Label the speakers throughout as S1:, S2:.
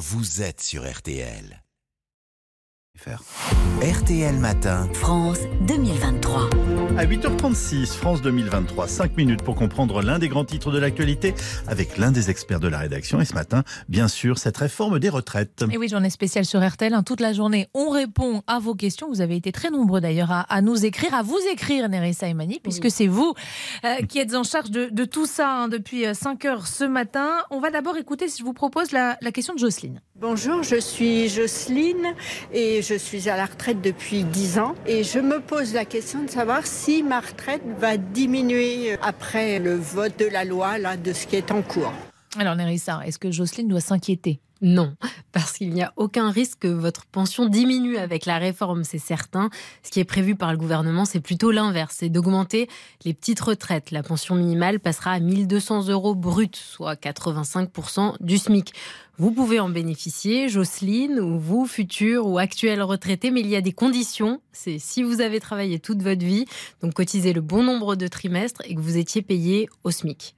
S1: vous êtes sur RTL. RTL Matin.
S2: France 2023.
S3: À 8h36, France 2023, 5 minutes pour comprendre l'un des grands titres de l'actualité avec l'un des experts de la rédaction. Et ce matin, bien sûr, cette réforme des retraites.
S4: Et oui, journée spéciale sur RTL. Hein, toute la journée, on répond à vos questions. Vous avez été très nombreux d'ailleurs à, nous écrire, à vous écrire, Nerissa et Mani, puisque c'est vous euh, qui êtes en charge de, tout ça hein, depuis 5 euh, heures ce matin. On va d'abord écouter, si je vous propose, la, la question de Jocelyne.
S5: Bonjour, je suis Jocelyne et je suis à la retraite depuis 10 ans et je me pose la question de savoir si ma retraite va diminuer après le vote de la loi là, de ce qui est en cours.
S4: Alors Nerissa, est-ce que Jocelyne doit s'inquiéter?
S6: Non, parce qu'il n'y a aucun risque que votre pension diminue avec la réforme, c'est certain. Ce qui est prévu par le gouvernement, c'est plutôt l'inverse, c'est d'augmenter les petites retraites. La pension minimale passera à 1200 euros brut, soit 85% du SMIC. Vous pouvez en bénéficier, Jocelyne, ou vous, futur ou actuel retraité, mais il y a des conditions. C'est si vous avez travaillé toute votre vie, donc cotisé le bon nombre de trimestres et que vous étiez payé au SMIC.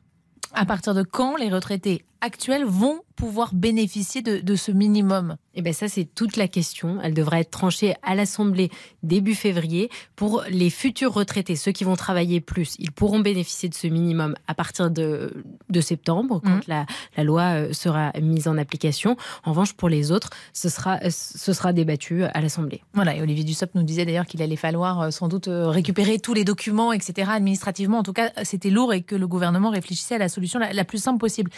S4: À partir de quand les retraités actuels vont pouvoir bénéficier de, ce minimum
S6: Eh bien ça c'est toute la question. Elle devrait être tranchée à l'Assemblée début février. Pour les futurs retraités, ceux qui vont travailler plus, ils pourront bénéficier de ce minimum à partir de, de septembre, quand mmh. la, la, loi euh, sera mise en application. En revanche, pour les autres, ce sera, ce sera débattu à l'Assemblée.
S4: Voilà, et Olivier Dussopt nous disait d'ailleurs qu'il allait falloir euh, sans doute euh, récupérer tous les documents, etc. Administrativement, en tout cas, c'était lourd et que le gouvernement réfléchissait à la solution la, plus simple possible.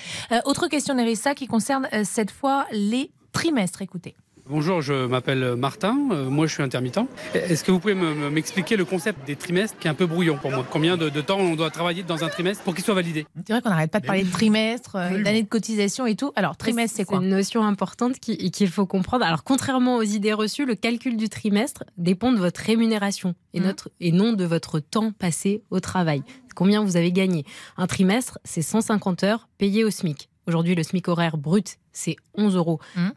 S4: autre question, Nerissa, qui concerne cette fois les trimestres. Écoutez.
S7: Bonjour, je m'appelle Martin, euh, moi je suis intermittent. Est-ce que vous pouvez m'expliquer le concept des trimestres qui est un peu brouillon pour moi? Combien de, temps on doit travailler dans un trimestre pour qu'il soit validé?
S4: C'est vrai qu'on n'arrête pas de parler de trimestre, euh, d'année de cotisation et tout. Alors trimestre c'est quoi?
S6: C'est une notion importante qu'il faut comprendre. Alors contrairement aux idées reçues, le calcul du trimestre dépend de votre rémunération et, mmh. notre, et non de votre temps passé au travail. Combien vous avez gagné? Un trimestre, c'est 150 heures payées au SMIC. Aujourd'hui, le SMIC horaire brut, c'est 11,27 euros. Mmh.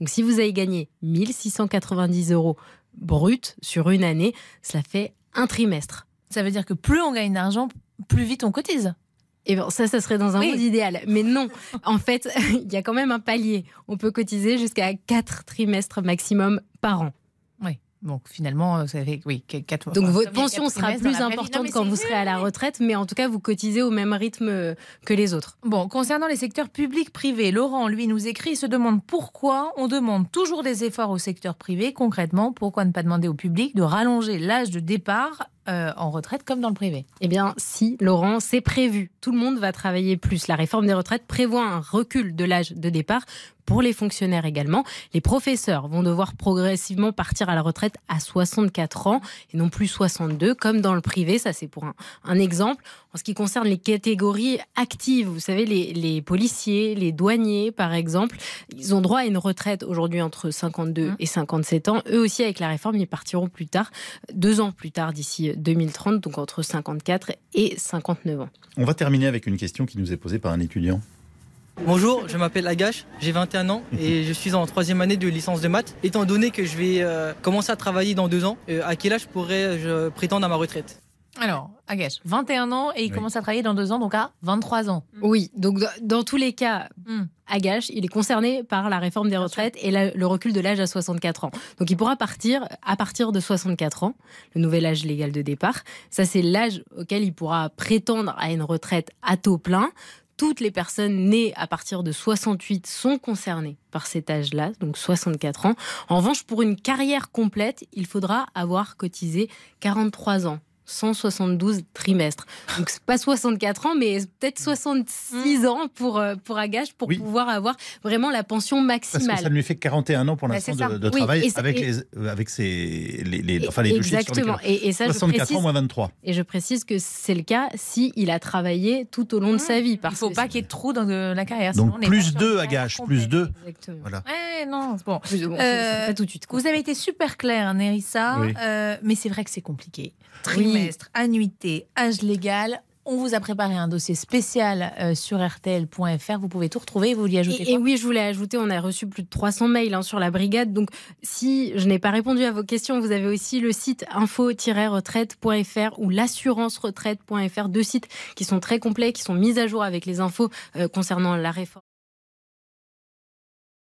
S6: Donc, si vous avez gagné 1690 euros brut sur une année, cela fait un trimestre.
S4: Ça veut dire que plus on gagne d'argent, plus vite on cotise.
S6: Et bon, ça, ça serait dans un monde idéal. Mais non, en fait, il y a quand même un palier. On peut cotiser jusqu'à 4 trimestres maximum par an.
S4: Donc finalement, ça fait oui, 4
S6: Donc votre pension sera plus importante quand vous serez à la retraite, mais en tout cas, vous cotisez au même rythme que les autres.
S4: Bon, concernant les secteurs publics privés, Laurent, lui, nous écrit, se demande pourquoi on demande toujours des efforts au secteur privé. Concrètement, pourquoi ne pas demander au public de rallonger l'âge de départ euh, en retraite comme dans le privé
S6: Eh bien, si, Laurent, c'est prévu. Tout le monde va travailler plus. La réforme des retraites prévoit un recul de l'âge de départ pour les fonctionnaires également. Les professeurs vont devoir progressivement partir à la retraite à 64 ans et non plus 62 comme dans le privé. Ça, c'est pour un, exemple. En ce qui concerne les catégories actives, vous savez, les, les, policiers, les douaniers, par exemple, ils ont droit à une retraite aujourd'hui entre 52 mmh. et 57 ans. Eux aussi, avec la réforme, ils partiront plus tard, deux ans plus tard, d'ici 2030, donc entre 54 et 59 ans.
S3: On va terminer avec une question qui nous est posée par un étudiant.
S8: Bonjour, je m'appelle Agache, j'ai 21 ans et je suis en troisième année de licence de maths. Étant donné que je vais euh, commencer à travailler dans deux ans, euh, à quel âge pourrais-je prétendre à ma retraite?
S4: Alors, Agache, 21 ans et il commence à travailler dans deux ans, donc à 23 ans.
S6: Oui, donc dans tous les cas, hmm. Agache, il est concerné par la réforme des retraites et le recul de l'âge à 64 ans. Donc il pourra partir à partir de 64 ans, le nouvel âge légal de départ. Ça, c'est l'âge auquel il pourra prétendre à une retraite à taux plein toutes les personnes nées à partir de 68 sont concernées par cet âge-là, donc 64 ans. En revanche, pour une carrière complète, il faudra avoir cotisé 43 ans. 172 trimestres. Donc pas 64 ans, mais peut-être 66 mm. ans pour, euh, pour Agache pour pouvoir avoir vraiment la pension maximale.
S3: Parce que ça lui fait 41 ans pour bah, l'instant de, travail avec, les, euh, avec ses, les, enfin, les
S6: Exactement. et, et, ça,
S3: 64 je précise, ans moins 23.
S6: Et je précise que c'est le cas si il a travaillé tout au long de sa vie.
S4: Parce il ne faut pas qu'il y ait de trous dans la carrière.
S3: Donc plus 2 Agache, plus 2.
S4: Exactement. Voilà. non, bon. Euh, pas tout de suite. Vous avez été super clair, Nerissa, mais c'est vrai que c'est compliqué trimestre, annuité, âge légal. On vous a préparé un dossier spécial euh, sur RTL.fr. Vous pouvez tout retrouver. Vous vouliez ajouter
S6: Et, oui, je voulais ajouter, on a reçu plus de 300 mails hein, sur la brigade. Donc, si je n'ai pas répondu à vos questions, vous avez aussi le site info-retraite.fr ou l'assurance-retraite.fr. Deux sites qui sont très complets, qui sont mis à jour avec les infos euh, concernant la réforme.